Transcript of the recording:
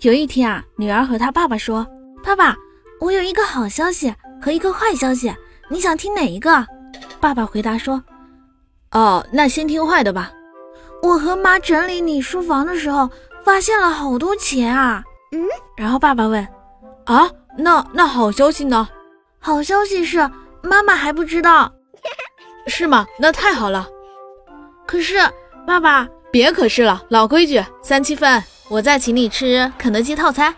有一天啊，女儿和她爸爸说：“爸爸，我有一个好消息和一个坏消息，你想听哪一个？”爸爸回答说：“哦，那先听坏的吧。我和妈整理你书房的时候，发现了好多钱啊。”嗯，然后爸爸问：“啊，那那好消息呢？好消息是妈妈还不知道，是吗？那太好了。可是爸爸，别可是了，老规矩，三七分。”我再请你吃肯德基套餐。